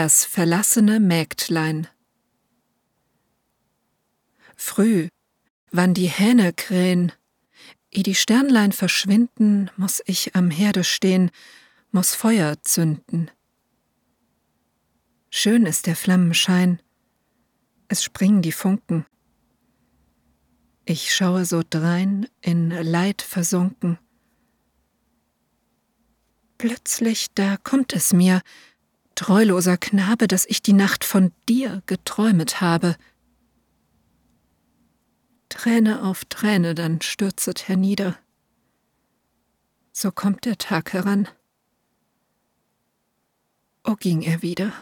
Das verlassene Mägdlein Früh, wann die Hähne krähen, eh die Sternlein verschwinden, muss ich am Herde stehen, muss Feuer zünden. Schön ist der Flammenschein, es springen die Funken. Ich schaue so drein, in Leid versunken. Plötzlich, da kommt es mir, treuloser Knabe, dass ich die Nacht von dir geträumet habe. Träne auf Träne dann stürzet hernieder. So kommt der Tag heran. O ging er wieder.